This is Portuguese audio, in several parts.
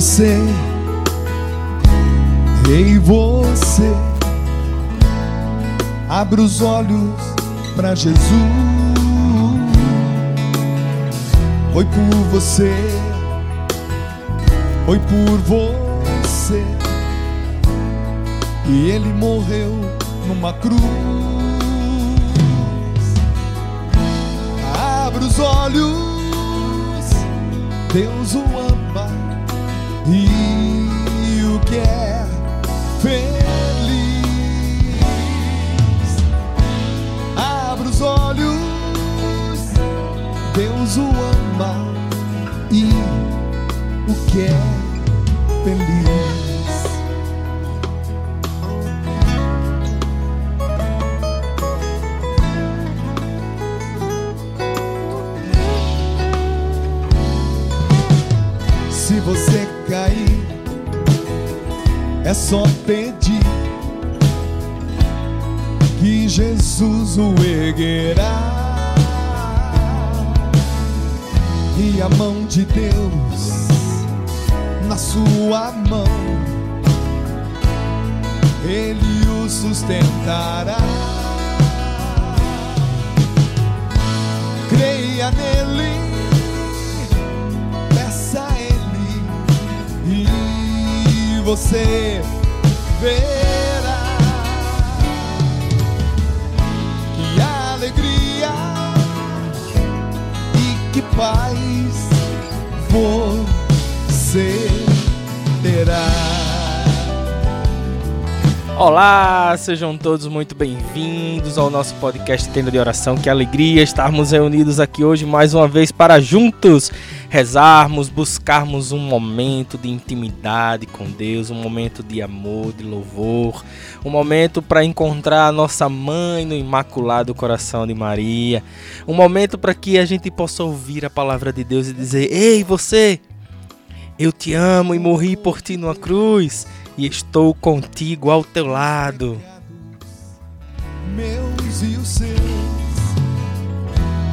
Você, ei você, abre os olhos para Jesus. Foi por você, foi por você, e ele morreu numa cruz. Abre os olhos, Deus o ama Os olhos, Deus o ama e o quer feliz. Se você cair, é só pedir Jesus o erguerá. E a mão de Deus na sua mão, Ele o sustentará. Creia nele peça a Ele e você verá alegria e que paz você terá. Olá, sejam todos muito bem-vindos ao nosso podcast Tenda de Oração. Que alegria estarmos reunidos aqui hoje mais uma vez para juntos rezarmos, buscarmos um momento de intimidade com Deus, um momento de amor, de louvor, um momento para encontrar a nossa mãe no Imaculado Coração de Maria, um momento para que a gente possa ouvir a palavra de Deus e dizer: Ei, você, eu te amo e morri por ti numa cruz e estou contigo ao teu lado. meus e os seus,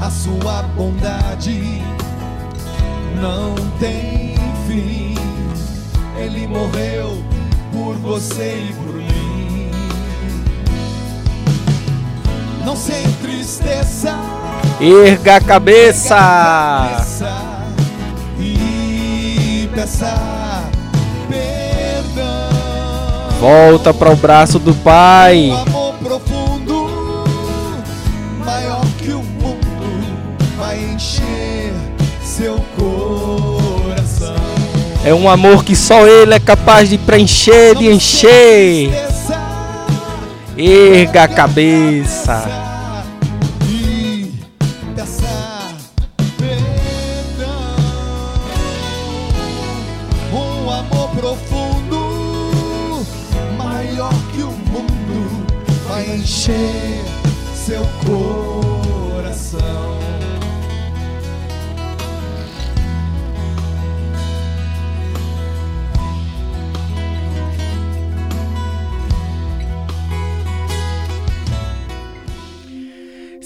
a sua bondade não tem fim. Ele morreu por você e por mim. Não se entristeça, Erga a cabeça! peça e peça Volta para o braço do Pai. Um amor profundo, maior que o mundo, vai encher seu coração. É um amor que só Ele é capaz de preencher, de encher. Erga a cabeça.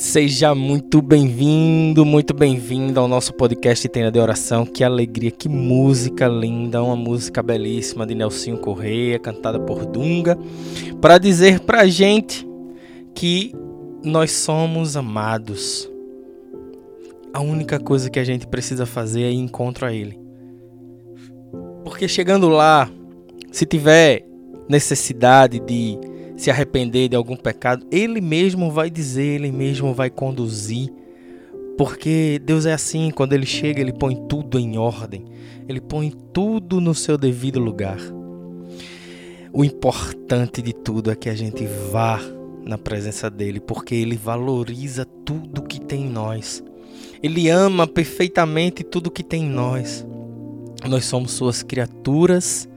Seja muito bem-vindo, muito bem-vindo ao nosso podcast Tenda de Oração. Que alegria, que música linda, uma música belíssima de Nelsinho Correia, cantada por Dunga, para dizer pra gente que nós somos amados. A única coisa que a gente precisa fazer é ir encontro a Ele. Porque chegando lá, se tiver necessidade de se arrepender de algum pecado, Ele mesmo vai dizer, Ele mesmo vai conduzir. Porque Deus é assim, quando Ele chega, Ele põe tudo em ordem, Ele põe tudo no seu devido lugar. O importante de tudo é que a gente vá na presença dEle, porque Ele valoriza tudo que tem em nós. Ele ama perfeitamente tudo que tem em nós. Nós somos Suas criaturas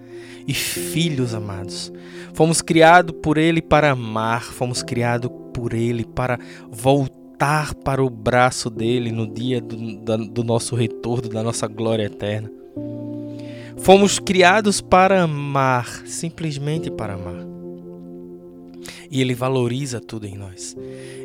e filhos amados. Fomos criados por Ele para amar, fomos criados por Ele para voltar para o braço dele no dia do, do nosso retorno, da nossa glória eterna. Fomos criados para amar, simplesmente para amar. E Ele valoriza tudo em nós.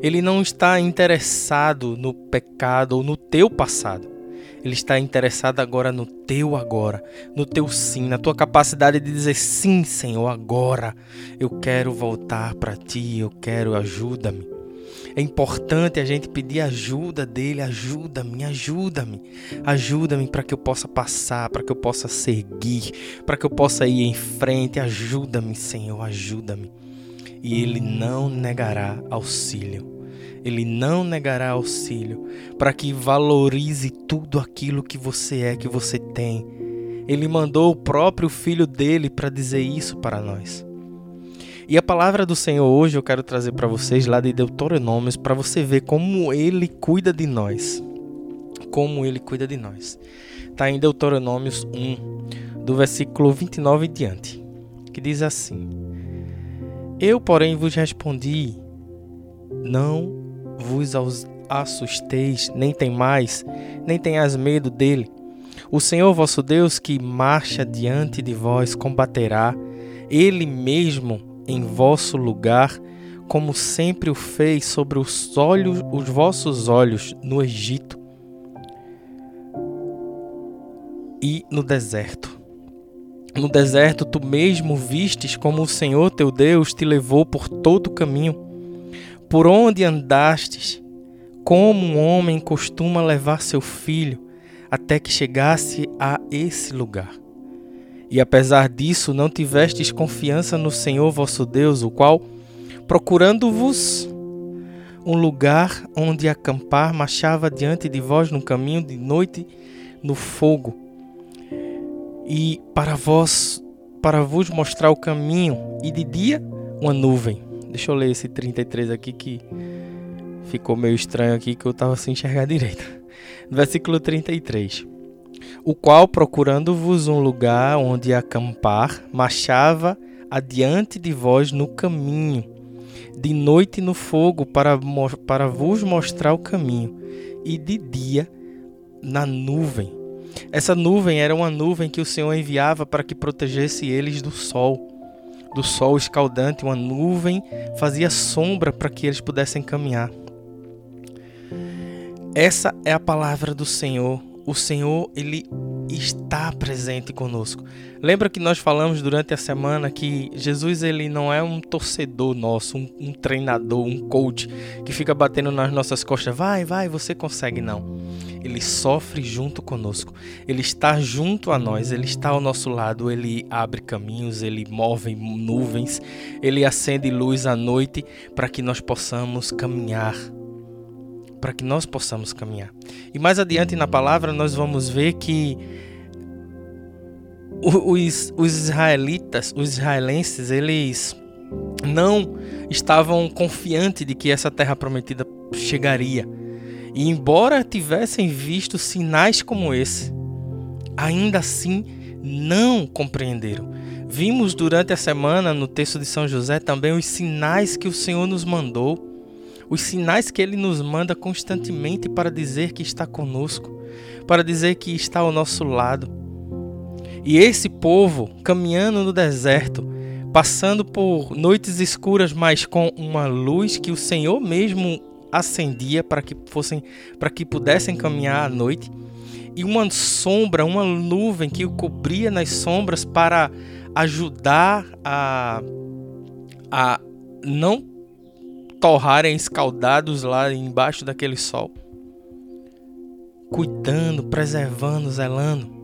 Ele não está interessado no pecado ou no teu passado. Ele está interessado agora no teu agora, no teu sim, na tua capacidade de dizer sim, Senhor, agora. Eu quero voltar para ti, eu quero ajuda-me. É importante a gente pedir ajuda dele, ajuda-me, ajuda-me, ajuda-me para que eu possa passar, para que eu possa seguir, para que eu possa ir em frente. Ajuda-me, Senhor, ajuda-me. E ele não negará auxílio. Ele não negará auxílio para que valorize tudo aquilo que você é, que você tem. Ele mandou o próprio filho dele para dizer isso para nós. E a palavra do Senhor hoje eu quero trazer para vocês lá de Deuteronômios para você ver como ele cuida de nós. Como ele cuida de nós. Está em Deuteronômios 1, do versículo 29 em diante, que diz assim: Eu, porém, vos respondi: Não vos assusteis, nem temais, nem tenhas medo dele. O Senhor vosso Deus que marcha diante de vós combaterá, ele mesmo em vosso lugar, como sempre o fez sobre os olhos, os vossos olhos no Egito e no deserto. No deserto tu mesmo vistes como o Senhor teu Deus te levou por todo o caminho, por onde andastes, como um homem costuma levar seu filho, até que chegasse a esse lugar. E apesar disso, não tivestes confiança no Senhor vosso Deus, o qual, procurando-vos um lugar onde acampar, marchava diante de vós no caminho de noite no fogo. E para vós, para vos mostrar o caminho, e de dia uma nuvem. Deixa eu ler esse 33 aqui que ficou meio estranho aqui que eu estava sem enxergar direito. Versículo 33 o qual, procurando-vos um lugar onde acampar, marchava adiante de vós no caminho, de noite no fogo, para, para vos mostrar o caminho, e de dia na nuvem. Essa nuvem era uma nuvem que o Senhor enviava para que protegesse eles do sol, do sol escaldante. Uma nuvem fazia sombra para que eles pudessem caminhar. Essa é a palavra do Senhor o Senhor ele está presente conosco. Lembra que nós falamos durante a semana que Jesus ele não é um torcedor nosso, um, um, treinador, um coach que fica batendo nas nossas costas, vai, vai, você consegue não. Ele sofre junto conosco. Ele está junto a nós, ele está ao nosso lado, ele abre caminhos, ele move nuvens, ele acende luz à noite para que nós possamos caminhar para que nós possamos caminhar. E mais adiante na palavra nós vamos ver que os, os israelitas, os israelenses, eles não estavam confiantes de que essa terra prometida chegaria. E embora tivessem visto sinais como esse, ainda assim não compreenderam. Vimos durante a semana no texto de São José também os sinais que o Senhor nos mandou os sinais que ele nos manda constantemente para dizer que está conosco, para dizer que está ao nosso lado. E esse povo caminhando no deserto, passando por noites escuras, mas com uma luz que o Senhor mesmo acendia para que fossem para que pudessem caminhar à noite, e uma sombra, uma nuvem que o cobria nas sombras para ajudar a a não torrarem escaldados lá embaixo daquele sol. Cuidando, preservando, zelando.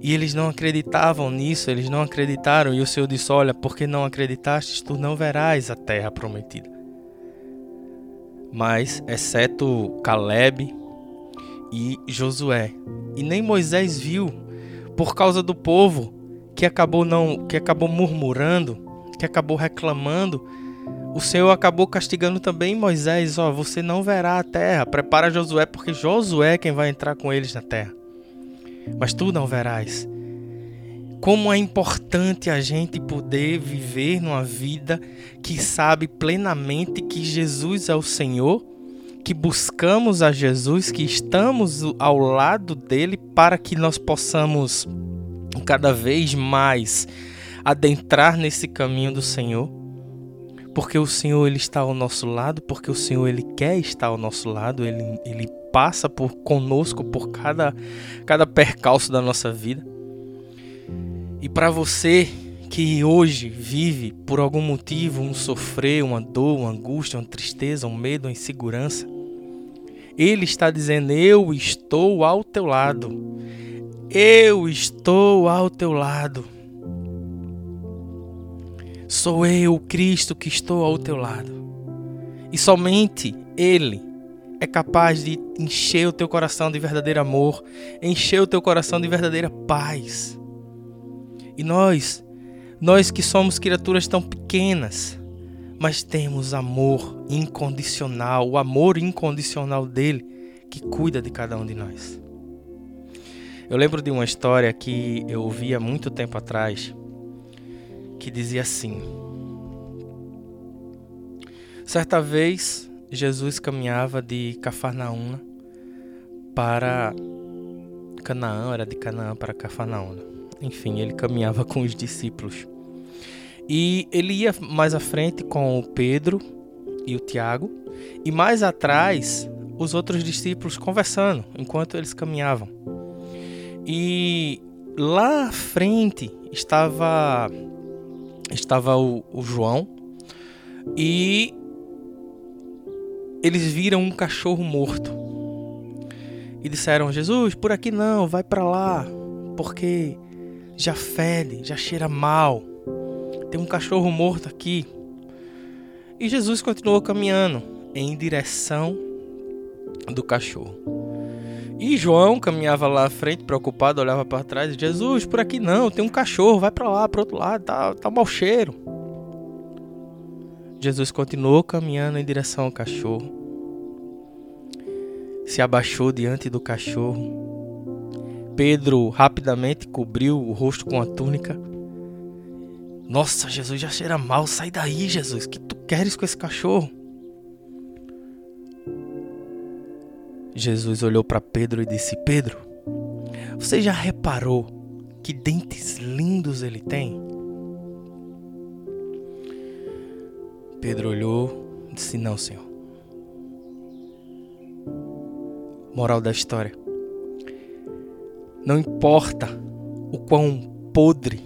E eles não acreditavam nisso, eles não acreditaram. E o Senhor disse: Olha, porque não acreditastes, tu não verás a terra prometida. Mas, exceto Caleb e Josué, e nem Moisés viu, por causa do povo que acabou não, que acabou murmurando, que acabou reclamando o Senhor acabou castigando também Moisés, ó, você não verá a terra, prepara Josué, porque Josué é quem vai entrar com eles na terra. Mas tu não verás. Como é importante a gente poder viver numa vida que sabe plenamente que Jesus é o Senhor, que buscamos a Jesus, que estamos ao lado dele para que nós possamos cada vez mais adentrar nesse caminho do Senhor porque o Senhor ele está ao nosso lado, porque o Senhor ele quer estar ao nosso lado, ele, ele passa por conosco por cada cada percalço da nossa vida. E para você que hoje vive por algum motivo um sofrer, uma dor, uma angústia, uma tristeza, um medo, uma insegurança, ele está dizendo: Eu estou ao teu lado. Eu estou ao teu lado. Sou eu, Cristo, que estou ao teu lado. E somente Ele é capaz de encher o teu coração de verdadeiro amor, encher o teu coração de verdadeira paz. E nós, nós que somos criaturas tão pequenas, mas temos amor incondicional, o amor incondicional dele que cuida de cada um de nós. Eu lembro de uma história que eu ouvi há muito tempo atrás, que dizia assim: Certa vez, Jesus caminhava de Cafarnaúna para Canaã, era de Canaã para Cafarnaúna. Enfim, ele caminhava com os discípulos. E ele ia mais à frente com o Pedro e o Tiago, e mais atrás os outros discípulos conversando enquanto eles caminhavam. E lá à frente estava estava o, o João e eles viram um cachorro morto e disseram: Jesus, por aqui não, vai para lá, porque já fede, já cheira mal. Tem um cachorro morto aqui. E Jesus continuou caminhando em direção do cachorro. E João caminhava lá à frente, preocupado, olhava para trás. Jesus, por aqui não, tem um cachorro, vai para lá, para outro lado, tá, tá um mau cheiro. Jesus continuou caminhando em direção ao cachorro. Se abaixou diante do cachorro. Pedro rapidamente cobriu o rosto com a túnica nossa, Jesus já cheira mal. Sai daí, Jesus. que tu queres com esse cachorro? Jesus olhou para Pedro e disse: Pedro, você já reparou que dentes lindos ele tem? Pedro olhou e disse: Não, Senhor. Moral da história: Não importa o quão podre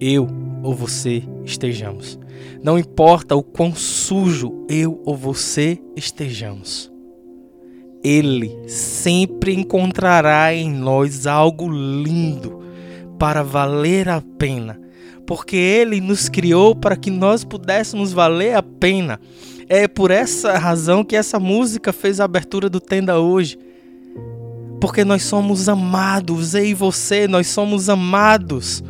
eu ou você estejamos. Não importa o quão sujo eu ou você estejamos. Ele sempre encontrará em nós algo lindo para valer a pena, porque Ele nos criou para que nós pudéssemos valer a pena. É por essa razão que essa música fez a abertura do Tenda hoje. Porque nós somos amados, eu e você, nós somos amados.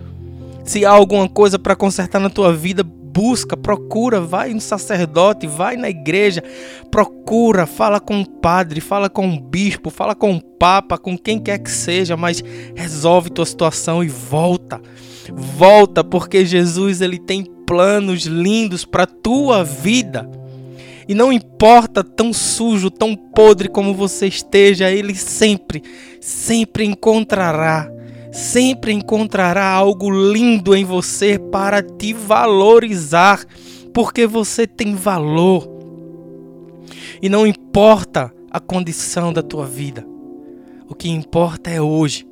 Se há alguma coisa para consertar na tua vida, busca, procura, vai no sacerdote, vai na igreja, procura, fala com o padre, fala com o bispo, fala com o papa, com quem quer que seja, mas resolve tua situação e volta. Volta, porque Jesus ele tem planos lindos para tua vida. E não importa tão sujo, tão podre como você esteja, ele sempre, sempre encontrará sempre encontrará algo lindo em você para te valorizar, porque você tem valor. E não importa a condição da tua vida, o que importa é hoje.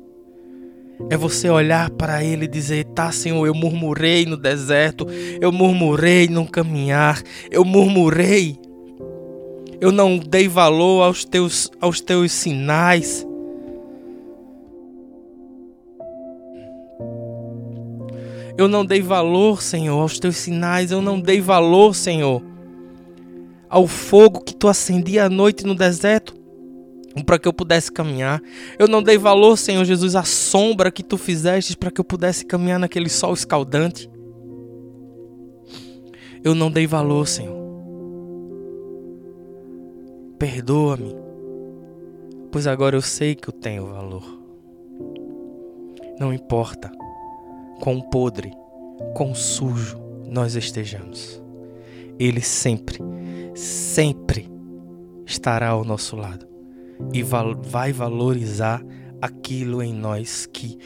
É você olhar para ele e dizer: Tá, Senhor, eu murmurei no deserto, eu murmurei no caminhar, eu murmurei, eu não dei valor aos teus, aos teus sinais. Eu não dei valor, Senhor, aos teus sinais. Eu não dei valor, Senhor, ao fogo que tu acendia à noite no deserto para que eu pudesse caminhar. Eu não dei valor, Senhor Jesus, à sombra que tu fizeste para que eu pudesse caminhar naquele sol escaldante. Eu não dei valor, Senhor. Perdoa-me, pois agora eu sei que eu tenho valor. Não importa quão podre, quão sujo nós estejamos. Ele sempre, sempre estará ao nosso lado e vai valorizar aquilo em nós que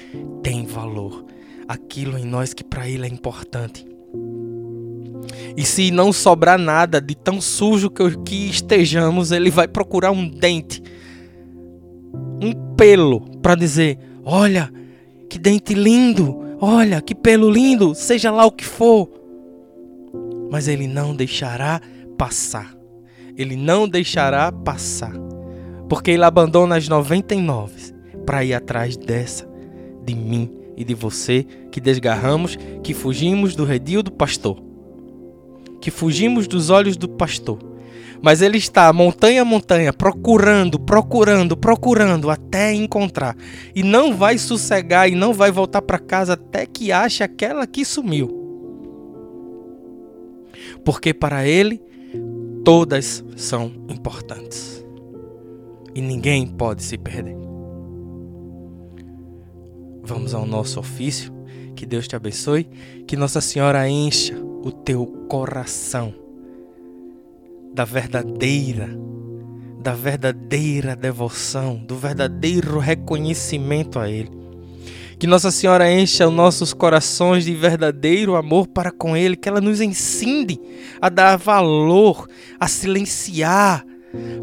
tem valor, aquilo em nós que para Ele é importante. E se não sobrar nada de tão sujo que, que estejamos, Ele vai procurar um dente um pelo para dizer: olha, que dente lindo, olha, que pelo lindo, seja lá o que for. Mas ele não deixará passar. Ele não deixará passar. Porque ele abandona as 99 para ir atrás dessa, de mim e de você, que desgarramos, que fugimos do redil do pastor. Que fugimos dos olhos do pastor mas ele está montanha a montanha procurando, procurando, procurando até encontrar. E não vai sossegar e não vai voltar para casa até que ache aquela que sumiu. Porque para ele todas são importantes. E ninguém pode se perder. Vamos ao nosso ofício. Que Deus te abençoe. Que Nossa Senhora encha o teu coração da verdadeira, da verdadeira devoção, do verdadeiro reconhecimento a Ele. Que Nossa Senhora encha os nossos corações de verdadeiro amor para com Ele, que ela nos ensine a dar valor, a silenciar.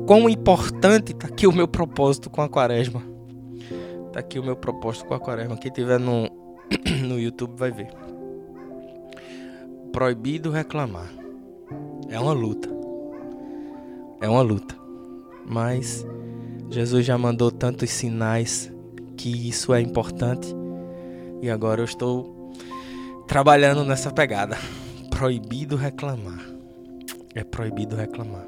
Quão importante está aqui o meu propósito com a quaresma. Está aqui o meu propósito com a quaresma. Quem tiver no, no YouTube vai ver. Proibido reclamar. É uma luta é uma luta. Mas Jesus já mandou tantos sinais que isso é importante. E agora eu estou trabalhando nessa pegada. Proibido reclamar. É proibido reclamar.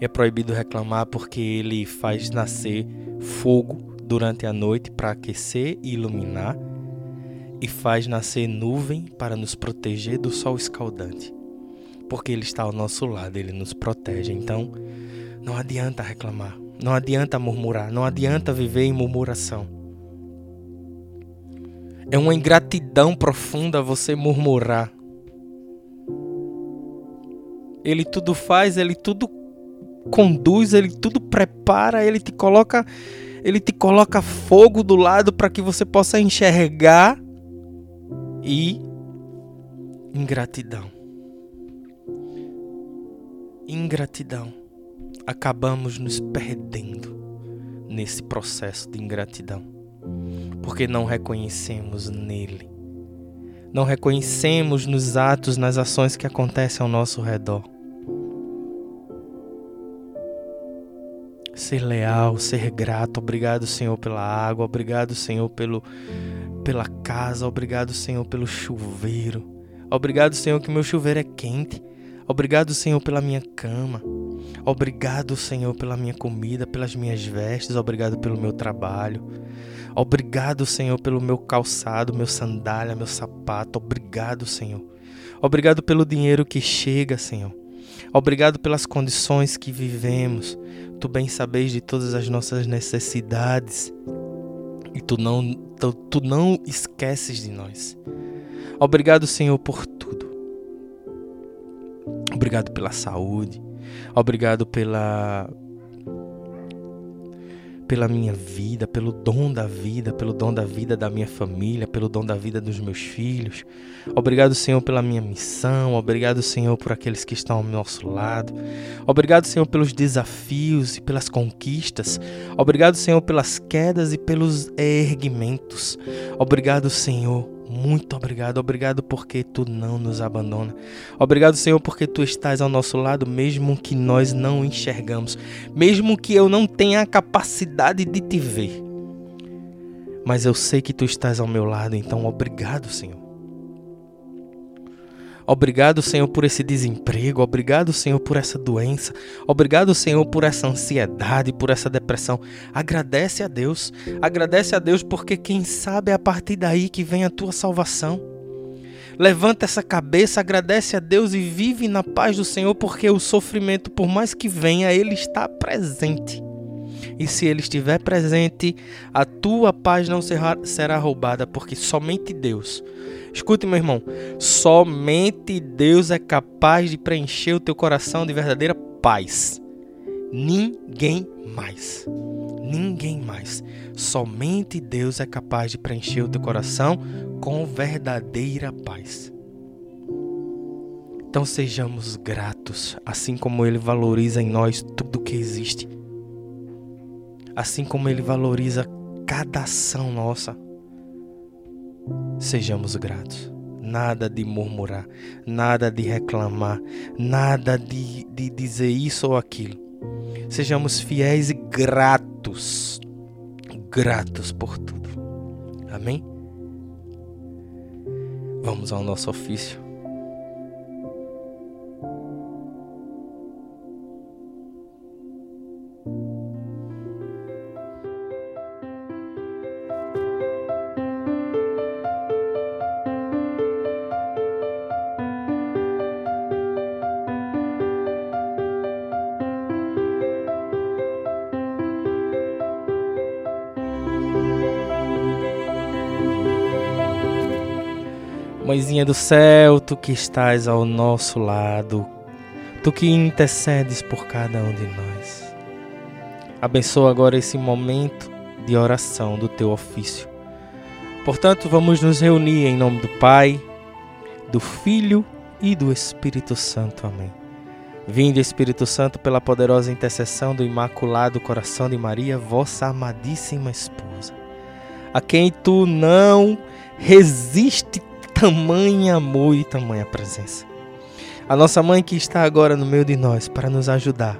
É proibido reclamar porque ele faz nascer fogo durante a noite para aquecer e iluminar, e faz nascer nuvem para nos proteger do sol escaldante porque Ele está ao nosso lado, Ele nos protege. Então, não adianta reclamar, não adianta murmurar, não adianta viver em murmuração. É uma ingratidão profunda você murmurar. Ele tudo faz, ele tudo conduz, ele tudo prepara, ele te coloca, ele te coloca fogo do lado para que você possa enxergar e ingratidão ingratidão. Acabamos nos perdendo nesse processo de ingratidão, porque não reconhecemos nele, não reconhecemos nos atos, nas ações que acontecem ao nosso redor. Ser leal, ser grato, obrigado Senhor pela água, obrigado Senhor pelo, pela casa, obrigado Senhor pelo chuveiro, obrigado Senhor que meu chuveiro é quente. Obrigado, Senhor, pela minha cama. Obrigado, Senhor, pela minha comida, pelas minhas vestes. Obrigado pelo meu trabalho. Obrigado, Senhor, pelo meu calçado, meu sandália, meu sapato. Obrigado, Senhor. Obrigado pelo dinheiro que chega, Senhor. Obrigado pelas condições que vivemos. Tu bem sabes de todas as nossas necessidades. E tu não, tu, tu não esqueces de nós. Obrigado, Senhor, por tudo. Obrigado pela saúde. Obrigado pela pela minha vida, pelo dom da vida, pelo dom da vida da minha família, pelo dom da vida dos meus filhos. Obrigado, Senhor, pela minha missão. Obrigado, Senhor, por aqueles que estão ao nosso lado. Obrigado, Senhor, pelos desafios e pelas conquistas. Obrigado, Senhor, pelas quedas e pelos erguimentos. Obrigado, Senhor, muito obrigado, obrigado porque tu não nos abandona. Obrigado, Senhor, porque tu estás ao nosso lado, mesmo que nós não enxergamos, mesmo que eu não tenha a capacidade de te ver. Mas eu sei que tu estás ao meu lado, então obrigado, Senhor. Obrigado, Senhor, por esse desemprego. Obrigado, Senhor, por essa doença. Obrigado, Senhor, por essa ansiedade, por essa depressão. Agradece a Deus. Agradece a Deus porque quem sabe é a partir daí que vem a tua salvação. Levanta essa cabeça, agradece a Deus e vive na paz do Senhor, porque o sofrimento, por mais que venha, ele está presente. E se ele estiver presente, a tua paz não será, roubada, porque somente Deus Escute, meu irmão, somente Deus é capaz de preencher o teu coração de verdadeira paz. Ninguém mais. Ninguém mais. Somente Deus é capaz de preencher o teu coração com verdadeira paz. Então sejamos gratos, assim como Ele valoriza em nós tudo que existe. assim como Ele valoriza cada ação nossa. Sejamos gratos. Nada de murmurar, nada de reclamar, nada de, de dizer isso ou aquilo. Sejamos fiéis e gratos. Gratos por tudo. Amém? Vamos ao nosso ofício. Mãezinha do céu, tu que estás ao nosso lado, tu que intercedes por cada um de nós. Abençoa agora esse momento de oração do teu ofício. Portanto, vamos nos reunir em nome do Pai, do Filho e do Espírito Santo. Amém. Vinde, Espírito Santo, pela poderosa intercessão do Imaculado Coração de Maria, vossa amadíssima esposa, a quem tu não resiste tamanho amor e tamanha presença. A nossa mãe que está agora no meio de nós para nos ajudar.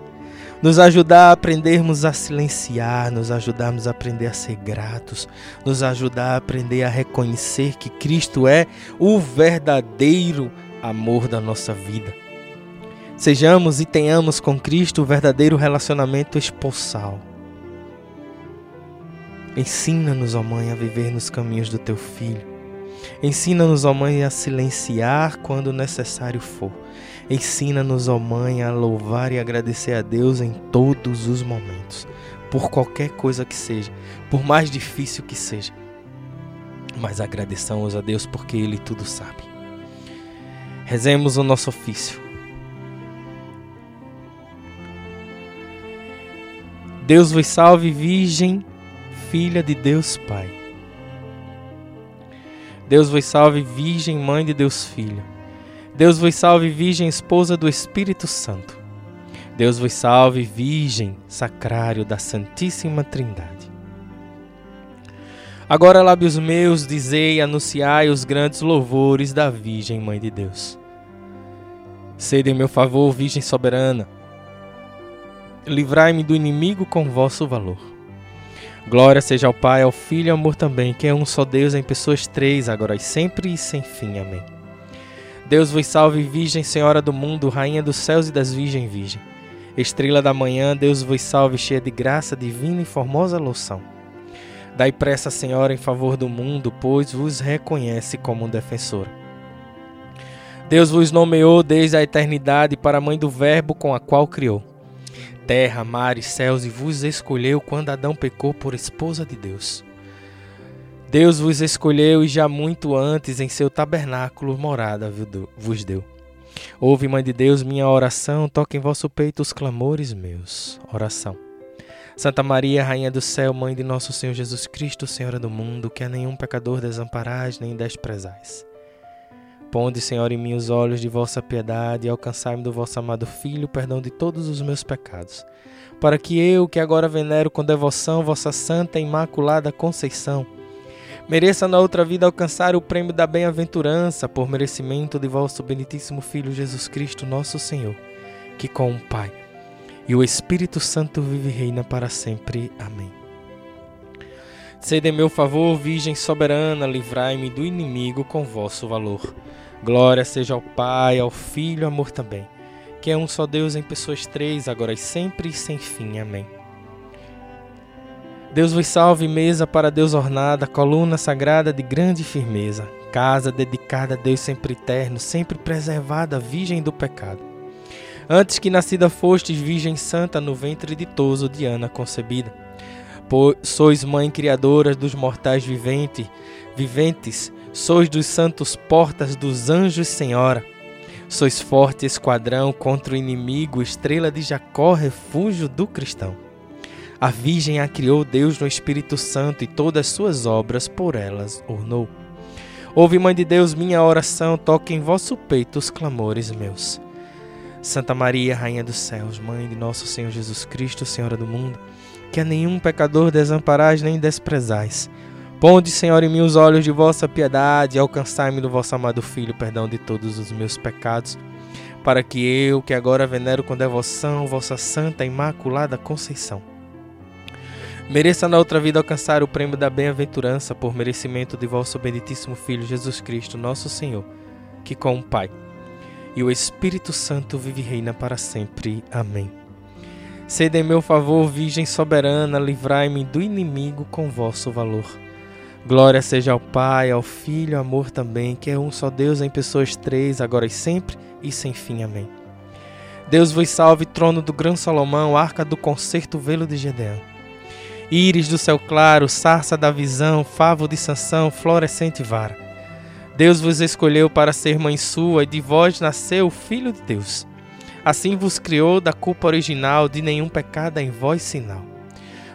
Nos ajudar a aprendermos a silenciar, nos ajudarmos a aprender a ser gratos, nos ajudar a aprender a reconhecer que Cristo é o verdadeiro amor da nossa vida. Sejamos e tenhamos com Cristo o verdadeiro relacionamento espousal. Ensina-nos, ó Mãe, a viver nos caminhos do Teu Filho Ensina-nos, ó Mãe, a silenciar quando necessário for. Ensina-nos, ó Mãe, a louvar e agradecer a Deus em todos os momentos, por qualquer coisa que seja, por mais difícil que seja. Mas agradeçamos a Deus porque Ele tudo sabe. Rezemos o nosso ofício. Deus vos salve, Virgem, filha de Deus Pai. Deus vos salve, Virgem Mãe de Deus Filho. Deus vos salve, Virgem Esposa do Espírito Santo. Deus vos salve, Virgem Sacrário da Santíssima Trindade. Agora, lábios meus, dizei e anunciai os grandes louvores da Virgem Mãe de Deus. Sede em meu favor, Virgem soberana. Livrai-me do inimigo com vosso valor. Glória seja ao Pai, ao Filho e ao amor também, que é um só Deus em pessoas três, agora e sempre e sem fim. Amém. Deus vos salve, Virgem, Senhora do mundo, Rainha dos céus e das Virgem Virgem. Estrela da manhã, Deus vos salve, cheia de graça divina e formosa loção. Dai pressa, Senhora, em favor do mundo, pois vos reconhece como um defensor. Deus vos nomeou desde a eternidade para a mãe do Verbo com a qual criou terra, mares, céus e vos escolheu quando Adão pecou por esposa de Deus. Deus vos escolheu e já muito antes em seu tabernáculo morada vos deu. Ouve, Mãe de Deus, minha oração, toque em vosso peito os clamores meus. Oração. Santa Maria, Rainha do céu, Mãe de nosso Senhor Jesus Cristo, Senhora do mundo, que a nenhum pecador desamparais nem desprezais. Ponde, Senhor, em mim os olhos de vossa piedade e alcançai-me do vosso amado Filho o perdão de todos os meus pecados, para que eu, que agora venero com devoção vossa santa e imaculada Conceição, mereça na outra vida alcançar o prêmio da bem-aventurança por merecimento de vosso benitíssimo Filho Jesus Cristo, nosso Senhor, que com o Pai e o Espírito Santo vive e reina para sempre. Amém. Sede em meu favor, Virgem soberana, livrai-me do inimigo com vosso valor. Glória seja ao Pai, ao Filho amor também, que é um só Deus em pessoas três, agora e sempre e sem fim. Amém. Deus vos salve, mesa para Deus ornada, coluna sagrada de grande firmeza, casa dedicada a Deus sempre eterno, sempre preservada, virgem do pecado. Antes que nascida fostes, Virgem Santa, no ventre ditoso de Ana concebida pois sois mãe criadora dos mortais vivente, viventes, sois dos santos portas dos anjos senhora. Sois forte esquadrão contra o inimigo, estrela de Jacó, refúgio do cristão. A Virgem a criou Deus no Espírito Santo e todas suas obras por elas ornou. Ouve, Mãe de Deus, minha oração, toque em vosso peito os clamores meus. Santa Maria, Rainha dos céus, Mãe de nosso Senhor Jesus Cristo, Senhora do mundo, que a nenhum pecador desamparais nem desprezais. Ponde, Senhor, em mim os olhos de vossa piedade e alcançai-me do vosso amado Filho perdão de todos os meus pecados, para que eu, que agora venero com devoção vossa santa e imaculada Conceição, mereça na outra vida alcançar o prêmio da bem-aventurança por merecimento de vosso benditíssimo Filho Jesus Cristo, nosso Senhor, que com o Pai e o Espírito Santo vive e reina para sempre. Amém. Sede em meu favor, Virgem soberana, livrai-me do inimigo com vosso valor. Glória seja ao Pai, ao Filho, amor também, que é um só Deus em pessoas três, agora e sempre e sem fim. Amém. Deus vos salve, trono do grande Salomão, arca do concerto, velo de Gedeão. Íris do céu claro, sarça da visão, favo de Sansão, florescente vara. Deus vos escolheu para ser mãe sua, e de vós nasceu o Filho de Deus. Assim vos criou da culpa original, de nenhum pecado em vós sinal.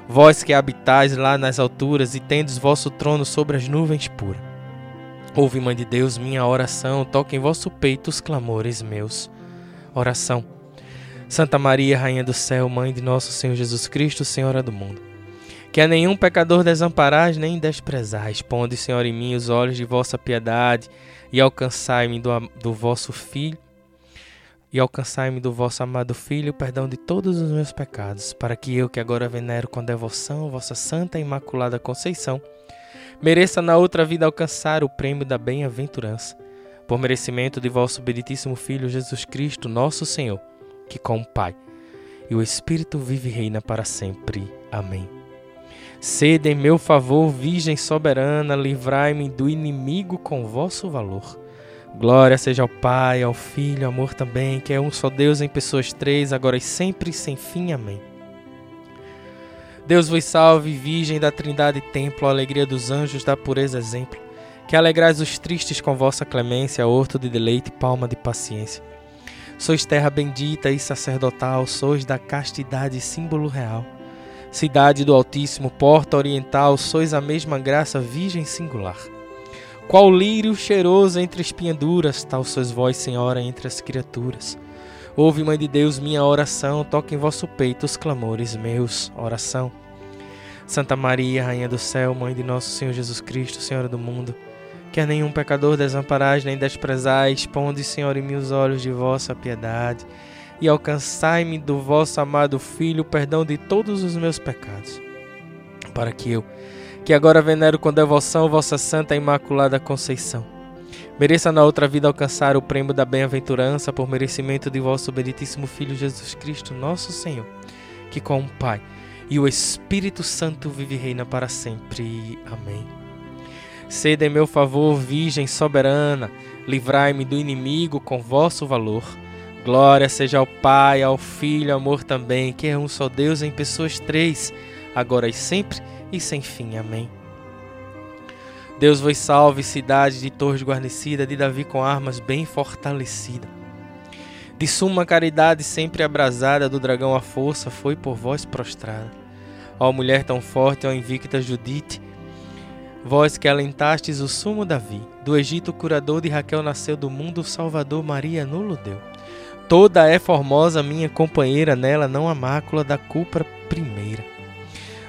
Vós que habitais lá nas alturas e tendes vosso trono sobre as nuvens puras. Ouve, Mãe de Deus, minha oração, toque em vosso peito os clamores meus. Oração. Santa Maria, Rainha do Céu, Mãe de nosso Senhor Jesus Cristo, Senhora do mundo que a nenhum pecador desamparais nem desprezais. Ponde, Senhor, em mim os olhos de vossa piedade e alcançai-me do, do vosso Filho e alcançai-me do vosso amado Filho o perdão de todos os meus pecados, para que eu, que agora venero com devoção vossa Santa e Imaculada Conceição, mereça na outra vida alcançar o prêmio da bem-aventurança, por merecimento de vosso benditíssimo Filho Jesus Cristo, nosso Senhor, que com o Pai e o Espírito vive e reina para sempre. Amém. Sede em meu favor, Virgem soberana, livrai-me do inimigo com vosso valor. Glória seja ao Pai, ao Filho, amor também, que é um só Deus em pessoas três, agora e sempre sem fim. Amém. Deus vos salve, Virgem da Trindade Templo, alegria dos anjos, da pureza exemplo, que alegrais os tristes com vossa clemência, horto de deleite, palma de paciência. Sois terra bendita e sacerdotal, sois da castidade símbolo real. Cidade do Altíssimo, porta oriental, sois a mesma graça virgem singular. Qual lírio cheiroso entre espinhaduras, tal sois vós, Senhora, entre as criaturas. Ouve, Mãe de Deus, minha oração, toque em vosso peito os clamores meus. Oração. Santa Maria, Rainha do Céu, Mãe de nosso Senhor Jesus Cristo, Senhora do mundo, que a nenhum pecador desamparais nem desprezais, ponde, Senhor, em mim os olhos de vossa piedade e alcançai-me do vosso amado Filho o perdão de todos os meus pecados, para que eu, que agora venero com devoção vossa Santa Imaculada Conceição, mereça na outra vida alcançar o prêmio da bem-aventurança por merecimento de vosso benditíssimo Filho Jesus Cristo, nosso Senhor, que com o Pai e o Espírito Santo vive e reina para sempre. Amém. Sede em meu favor, Virgem soberana, livrai-me do inimigo com vosso valor Glória seja ao Pai, ao Filho, ao amor também, que é um só Deus em pessoas três, agora e sempre e sem fim. Amém. Deus vos salve, cidade de torres guarnecida, de Davi com armas bem fortalecida. De suma caridade sempre abrasada, do dragão a força foi por vós prostrada. Ó mulher tão forte, ó invicta Judite, vós que alentastes o sumo Davi, do Egito curador de Raquel nasceu do mundo, Salvador Maria nulo deu. Toda é formosa minha companheira, nela não há mácula da culpa primeira.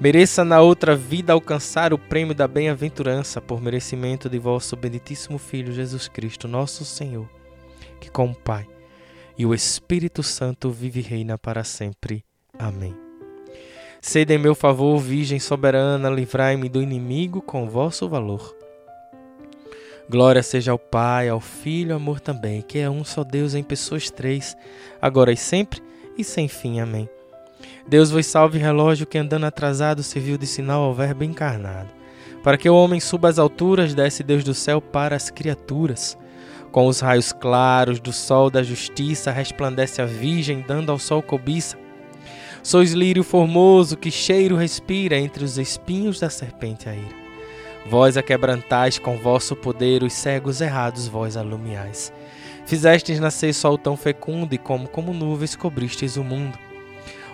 mereça na outra vida alcançar o prêmio da bem-aventurança por merecimento de vosso benditíssimo Filho Jesus Cristo, nosso Senhor, que com o Pai e o Espírito Santo vive e reina para sempre. Amém. Sede em meu favor, Virgem soberana, livrai-me do inimigo com vosso valor Glória seja ao Pai, ao Filho, ao amor também, que é um só Deus em pessoas três, agora e sempre e sem fim. Amém. Deus vos salve, relógio que andando atrasado serviu de sinal ao Verbo encarnado. Para que o homem suba às alturas, desce Deus do céu para as criaturas. Com os raios claros do sol da justiça, resplandece a Virgem, dando ao sol cobiça. Sois lírio formoso que cheiro respira entre os espinhos da serpente a ira. Vós a quebrantais com vosso poder os cegos errados, vós alumiais. Fizestes nascer sol tão fecundo e como como nuvens cobristes o mundo.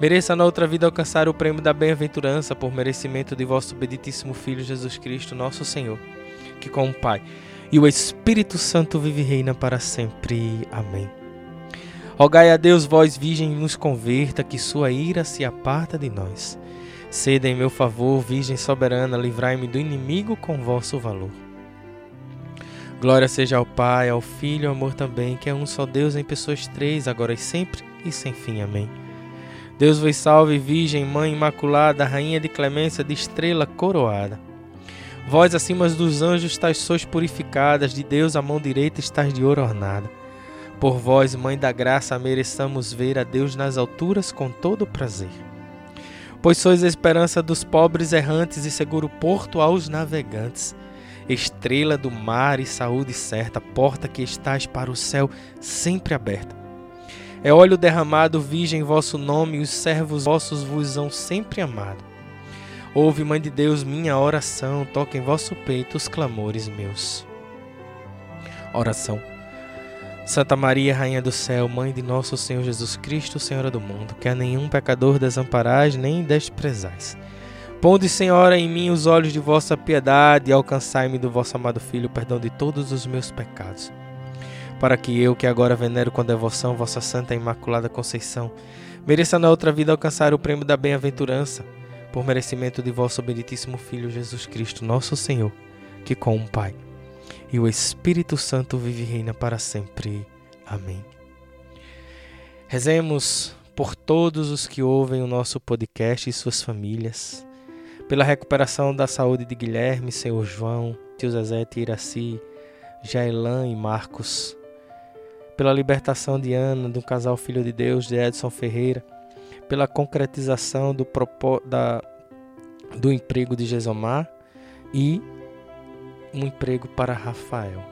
mereça na outra vida alcançar o prêmio da bem-aventurança por merecimento de vosso benditíssimo Filho Jesus Cristo, nosso Senhor, que com o Pai e o Espírito Santo vive e reina para sempre. Amém. Rogai a Deus, vós, Virgem, nos converta, que sua ira se aparta de nós. Ceda em meu favor, Virgem soberana, livrai-me do inimigo com vosso valor. Glória seja ao Pai, ao Filho e ao amor também, que é um só Deus em pessoas três, agora e sempre e sem fim. Amém. Deus vos salve, Virgem, Mãe Imaculada, Rainha de clemência, de estrela coroada. Vós, acima dos anjos, tais sois purificadas, de Deus a mão direita estás de ouro ornada. Por vós, Mãe da Graça, mereçamos ver a Deus nas alturas com todo prazer. Pois sois a esperança dos pobres errantes e seguro porto aos navegantes estrela do mar e saúde certa, porta que estás para o céu sempre aberta. É óleo derramado, virgem, vosso nome, e os servos vossos vos hão sempre amado. Ouve, Mãe de Deus, minha oração, toca em vosso peito os clamores meus. Oração. Santa Maria, Rainha do Céu, Mãe de nosso Senhor Jesus Cristo, Senhora do mundo, que a nenhum pecador desamparais nem desprezais. Ponde, Senhora, em mim os olhos de vossa piedade e alcançai-me do vosso amado Filho o perdão de todos os meus pecados. Para que eu, que agora venero com devoção vossa Santa e Imaculada Conceição, mereça na outra vida alcançar o prêmio da bem-aventurança, por merecimento de vosso benditíssimo Filho Jesus Cristo, nosso Senhor, que com o Pai e o Espírito Santo vive e reina para sempre. Amém. Rezemos por todos os que ouvem o nosso podcast e suas famílias pela recuperação da saúde de Guilherme, Senhor João, Tio Zezé, Iraci, Jaelan e Marcos, pela libertação de Ana, do casal Filho de Deus, de Edson Ferreira, pela concretização do, da, do emprego de Gesomar e um emprego para Rafael.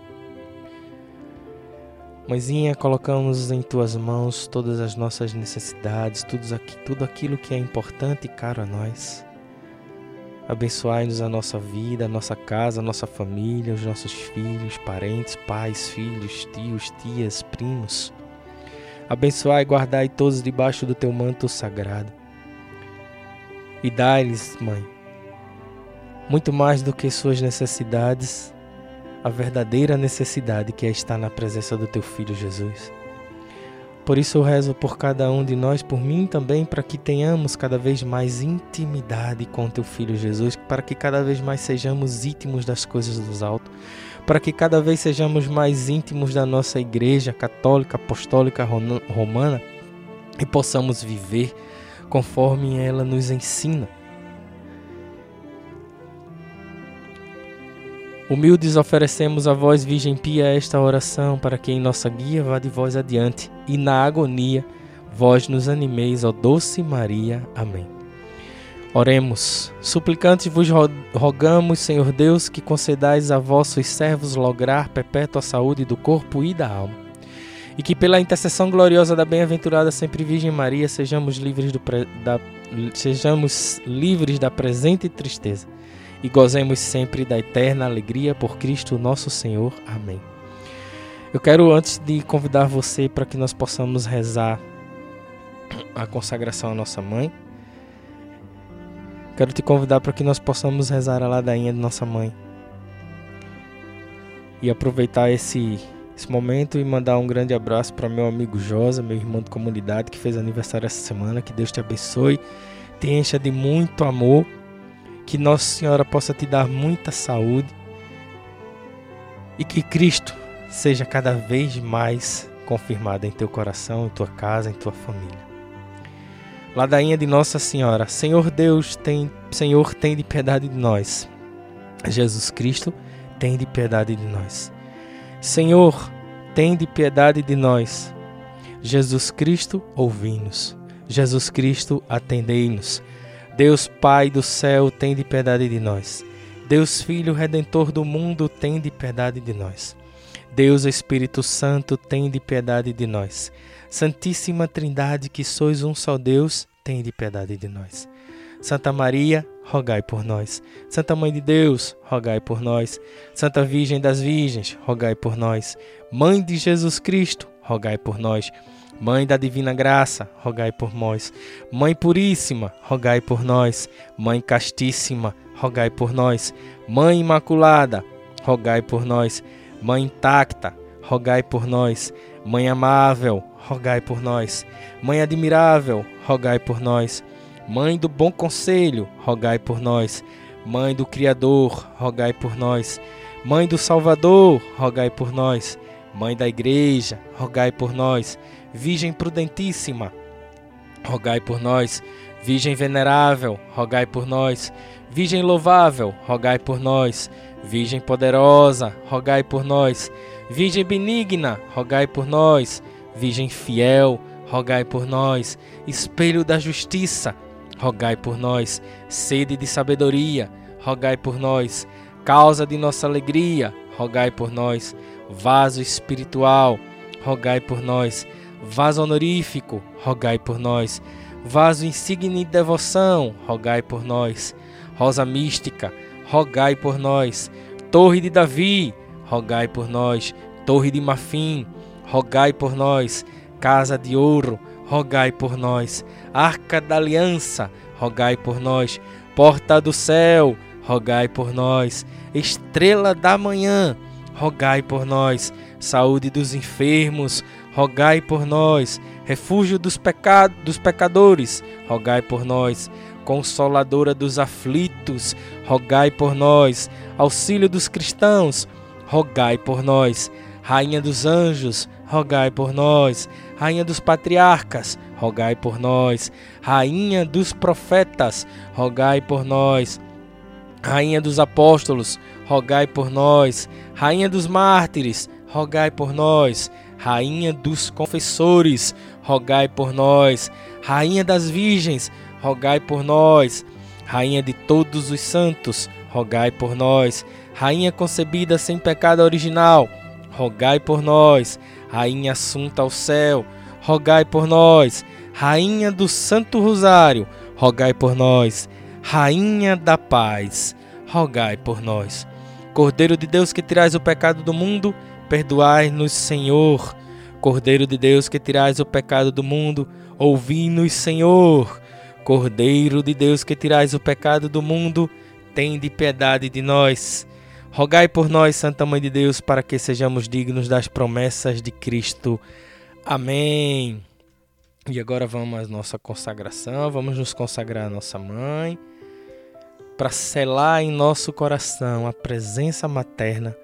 Mãezinha, colocamos em tuas mãos todas as nossas necessidades, tudo, aqui, tudo aquilo que é importante e caro a nós. Abençoai-nos a nossa vida, a nossa casa, a nossa família, os nossos filhos, parentes, pais, filhos, tios, tias, primos. Abençoai e guardai todos debaixo do teu manto sagrado. E dai-lhes, Mãe, muito mais do que suas necessidades, a verdadeira necessidade que é estar na presença do teu Filho Jesus. Por isso eu rezo por cada um de nós, por mim também, para que tenhamos cada vez mais intimidade com teu Filho Jesus, para que cada vez mais sejamos íntimos das coisas dos altos, para que cada vez sejamos mais íntimos da nossa Igreja Católica Apostólica Romana e possamos viver conforme ela nos ensina. Humildes oferecemos a vós, Virgem Pia, esta oração, para que em nossa guia vá de vós adiante, e na agonia vós nos animeis, ó doce Maria. Amém. Oremos. Suplicantes vos rogamos, Senhor Deus, que concedais a vossos servos lograr perpétua saúde do corpo e da alma. E que pela intercessão gloriosa da bem-aventurada sempre Virgem Maria sejamos livres, do da, sejamos livres da presente tristeza e gozemos sempre da eterna alegria por Cristo nosso Senhor. Amém. Eu quero, antes de convidar você para que nós possamos rezar a consagração à nossa mãe, quero te convidar para que nós possamos rezar a ladainha de nossa mãe. E aproveitar esse, esse momento e mandar um grande abraço para meu amigo Josa, meu irmão de comunidade que fez aniversário essa semana. Que Deus te abençoe, te encha de muito amor que Nossa Senhora possa te dar muita saúde e que Cristo seja cada vez mais confirmado em teu coração, em tua casa, em tua família. Ladainha de Nossa Senhora, Senhor Deus, tem, Senhor, tem de piedade de nós. Jesus Cristo, tem de piedade de nós. Senhor, tende piedade de nós. Jesus Cristo, ouvi-nos. Jesus Cristo, atendei-nos. Deus Pai do céu, tende piedade de nós. Deus Filho Redentor do mundo, tende piedade de nós. Deus Espírito Santo, tende piedade de nós. Santíssima Trindade, que sois um só Deus, tende piedade de nós. Santa Maria, rogai por nós. Santa Mãe de Deus, rogai por nós. Santa Virgem das Virgens, rogai por nós. Mãe de Jesus Cristo, rogai por nós. Mãe da Divina Graça, rogai por nós. Mãe Puríssima, rogai por nós. Mãe Castíssima, rogai por nós. Mãe Imaculada, rogai por nós. Mãe Intacta, rogai por nós. Mãe Amável, rogai por nós. Mãe Admirável, rogai por nós. Mãe do bom conselho, rogai por nós. Mãe do Criador, rogai por nós. Mãe do Salvador, rogai por nós. Mãe da Igreja, rogai por nós. Virgem prudentíssima, rogai por nós. Virgem venerável, rogai por nós. Virgem louvável, rogai por nós. Virgem poderosa, rogai por nós. Virgem benigna, rogai por nós. Virgem fiel, rogai por nós. Espelho da justiça, rogai por nós. Sede de sabedoria, rogai por nós. Causa de nossa alegria, rogai por nós. Vaso espiritual, rogai por nós. Vaso honorífico, rogai por nós. Vaso insigne de devoção, rogai por nós. Rosa mística, rogai por nós. Torre de Davi, rogai por nós. Torre de Marfim, rogai por nós. Casa de ouro, rogai por nós. Arca da Aliança, rogai por nós. Porta do céu, rogai por nós. Estrela da manhã, rogai por nós. Saúde dos enfermos, rogai por nós. Refúgio dos, peca dos pecadores, rogai por nós. Consoladora dos aflitos, rogai por nós. Auxílio dos cristãos, rogai por nós. Rainha dos anjos, rogai por nós. Rainha dos patriarcas, rogai por nós. Rainha dos profetas, rogai por nós. Rainha dos apóstolos, rogai por nós. Rainha dos mártires, rogai por nós. Rainha dos confessores, rogai por nós. Rainha das virgens, rogai por nós. Rainha de todos os santos, rogai por nós. Rainha concebida sem pecado original, rogai por nós. Rainha assunta ao céu, rogai por nós. Rainha do Santo Rosário, rogai por nós. Rainha da paz, rogai por nós. Cordeiro de Deus que tirais o pecado do mundo, perdoai-nos, Senhor. Cordeiro de Deus que tirais o pecado do mundo, ouvi-nos, Senhor. Cordeiro de Deus que tirais o pecado do mundo, tende piedade de nós. Rogai por nós, Santa Mãe de Deus, para que sejamos dignos das promessas de Cristo. Amém. E agora vamos à nossa consagração, vamos nos consagrar à nossa mãe, para selar em nosso coração a presença materna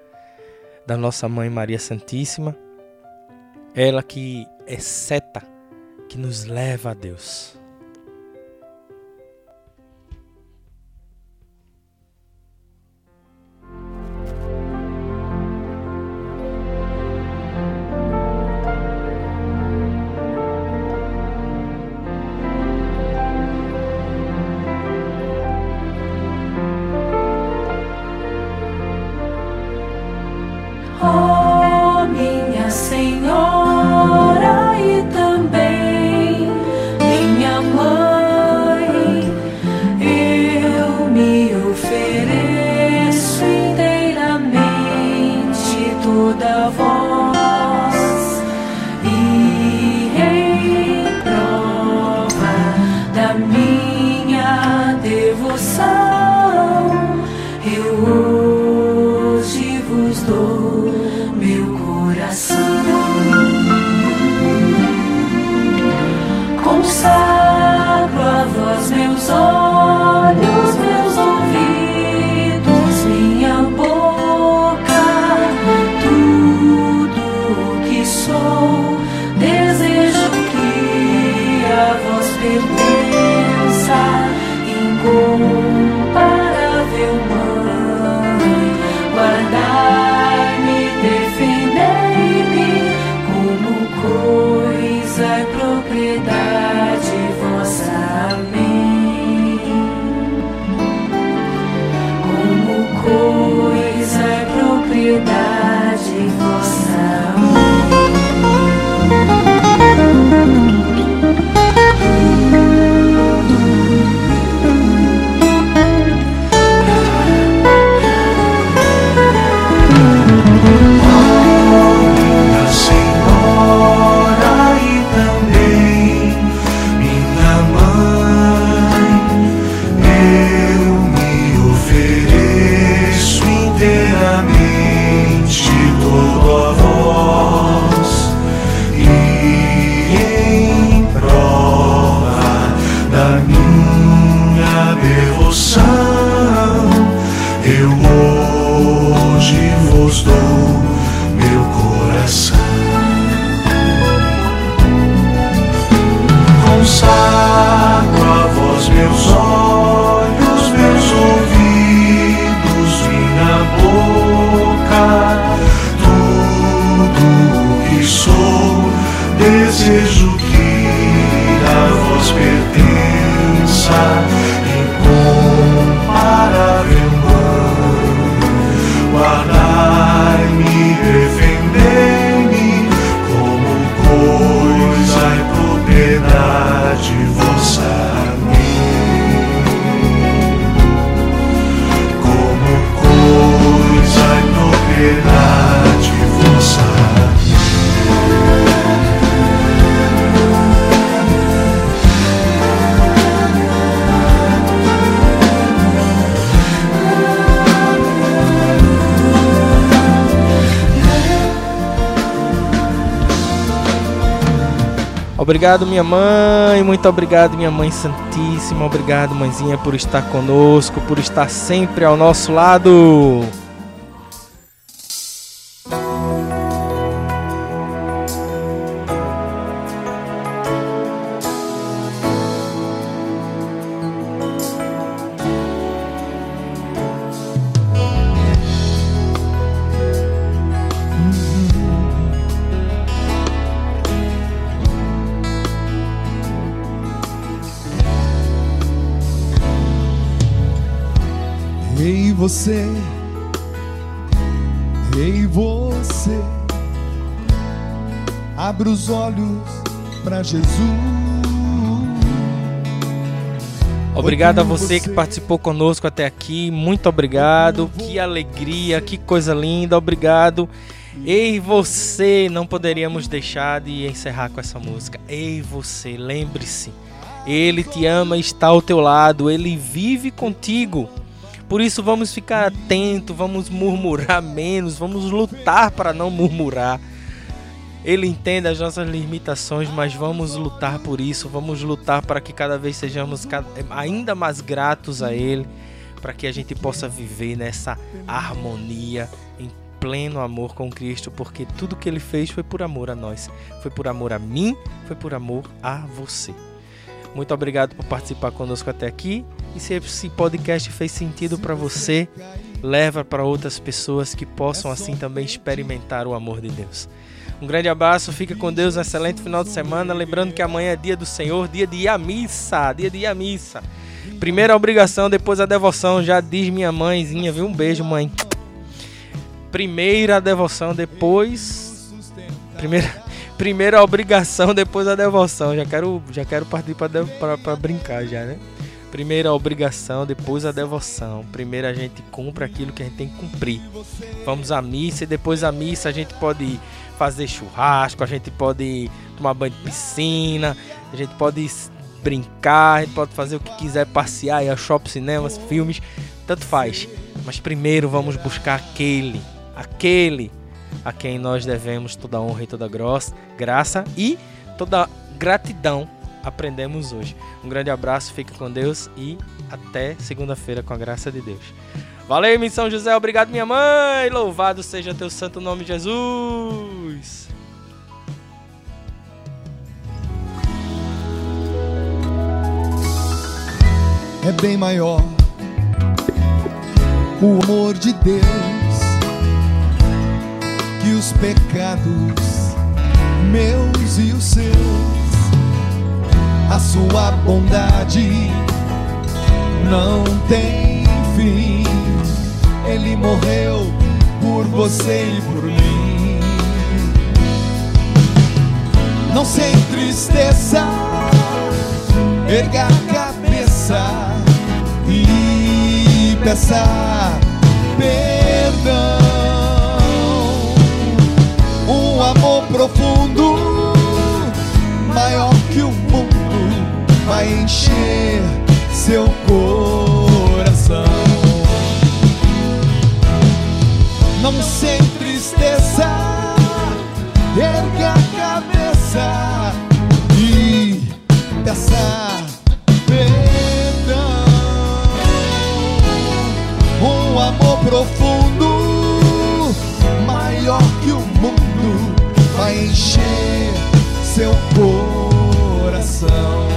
da nossa mãe Maria Santíssima, ela que é seta que nos leva a Deus. Obrigado, minha mãe. Muito obrigado, minha mãe Santíssima. Obrigado, mãezinha, por estar conosco, por estar sempre ao nosso lado. Obrigado a você que participou conosco até aqui. Muito obrigado. Que alegria, que coisa linda. Obrigado. Ei você, não poderíamos deixar de encerrar com essa música. Ei você, lembre-se. Ele te ama está ao teu lado. Ele vive contigo. Por isso vamos ficar atentos, vamos murmurar menos, vamos lutar para não murmurar. Ele entende as nossas limitações, mas vamos lutar por isso, vamos lutar para que cada vez sejamos ainda mais gratos a Ele, para que a gente possa viver nessa harmonia, em pleno amor com Cristo, porque tudo que Ele fez foi por amor a nós, foi por amor a mim, foi por amor a você. Muito obrigado por participar conosco até aqui. E se esse podcast fez sentido para você, leva para outras pessoas que possam assim também experimentar o amor de Deus. Um grande abraço, fica com Deus, um excelente final de semana. Lembrando que amanhã é dia do Senhor, dia de ir à missa, dia de ir à missa. Primeira obrigação, depois a devoção, já diz minha mãezinha, viu? Um beijo, mãe. Primeira devoção, depois. Primeira, primeira obrigação, depois a devoção. Já quero, já quero partir para brincar já, né? Primeiro a obrigação, depois a devoção. Primeiro a gente cumpre aquilo que a gente tem que cumprir. Vamos à missa e depois a missa a gente pode fazer churrasco, a gente pode tomar banho de piscina, a gente pode brincar, a gente pode fazer o que quiser, passear, ir a shopping, cinemas, filmes, tanto faz. Mas primeiro vamos buscar aquele, aquele a quem nós devemos toda honra e toda graça e toda gratidão aprendemos hoje. Um grande abraço, fica com Deus e até segunda-feira com a graça de Deus. Valeu, Missão José, obrigado minha mãe. Louvado seja teu santo nome, Jesus. É bem maior o amor de Deus que os pecados meus e os seus a sua bondade não tem fim. Ele morreu por você e por mim. Não se entristeça, erga a cabeça e peça perdão. Um amor profundo, maior que o mundo vai encher seu coração. não sem tristeza, ergue a cabeça e peça perdão. Um amor profundo, maior que o mundo, vai encher seu coração.